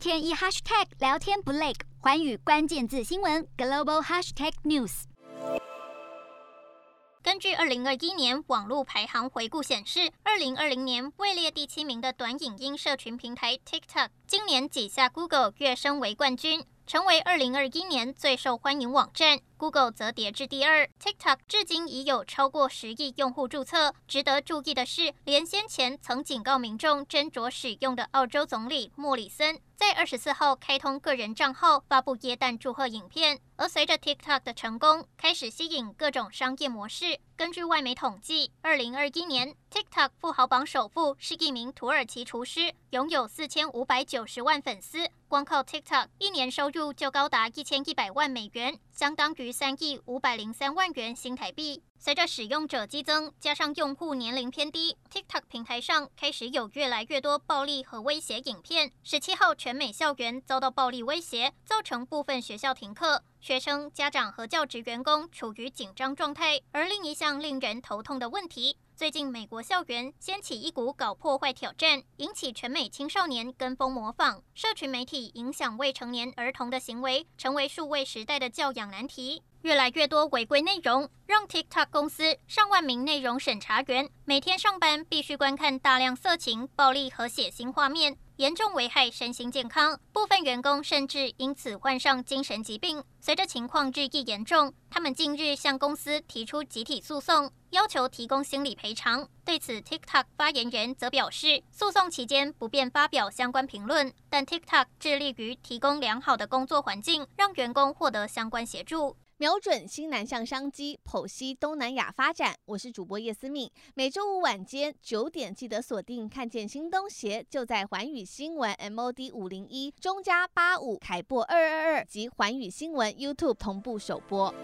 天一 hashtag 聊天不累，寰宇关键字新闻 global hashtag news。根据二零二一年网络排行回顾显示，二零二零年位列第七名的短影音社群平台 TikTok，今年挤下 Google 跃升为冠军，成为二零二一年最受欢迎网站。Google 则跌至第二，TikTok 至今已有超过十亿用户注册。值得注意的是，连先前曾警告民众斟酌使用的澳洲总理莫里森，在二十四号开通个人账号，发布耶诞祝贺影片。而随着 TikTok 的成功，开始吸引各种商业模式。根据外媒统计，二零二一年 TikTok 富豪榜首富是一名土耳其厨师，拥有四千五百九十万粉丝。光靠 TikTok 一年收入就高达一千一百万美元，相当于三亿五百零三万元新台币。随着使用者激增，加上用户年龄偏低，TikTok 平台上开始有越来越多暴力和威胁影片。十七号，全美校园遭到暴力威胁，造成部分学校停课，学生、家长和教职员工处于紧张状态。而另一项令人头痛的问题，最近美国校园掀起一股搞破坏挑战，引起全美青少年跟风模仿，社群媒体影响未成年儿童的行为，成为数位时代的教养难题。越来越多违规内容，让 TikTok 公司上万名内容审查员每天上班必须观看大量色情、暴力和血腥画面，严重危害身心健康。部分员工甚至因此患上精神疾病。随着情况日益严重，他们近日向公司提出集体诉讼，要求提供心理赔偿。对此，TikTok 发言人则表示，诉讼期间不便发表相关评论，但 TikTok 致力于提供良好的工作环境，让员工获得相关协助。瞄准新南向商机，剖析东南亚发展。我是主播叶思敏，每周五晚间九点记得锁定。看见新东协就在环宇新闻 MOD 五零一中加八五凯擘二二二及环宇新闻 YouTube 同步首播。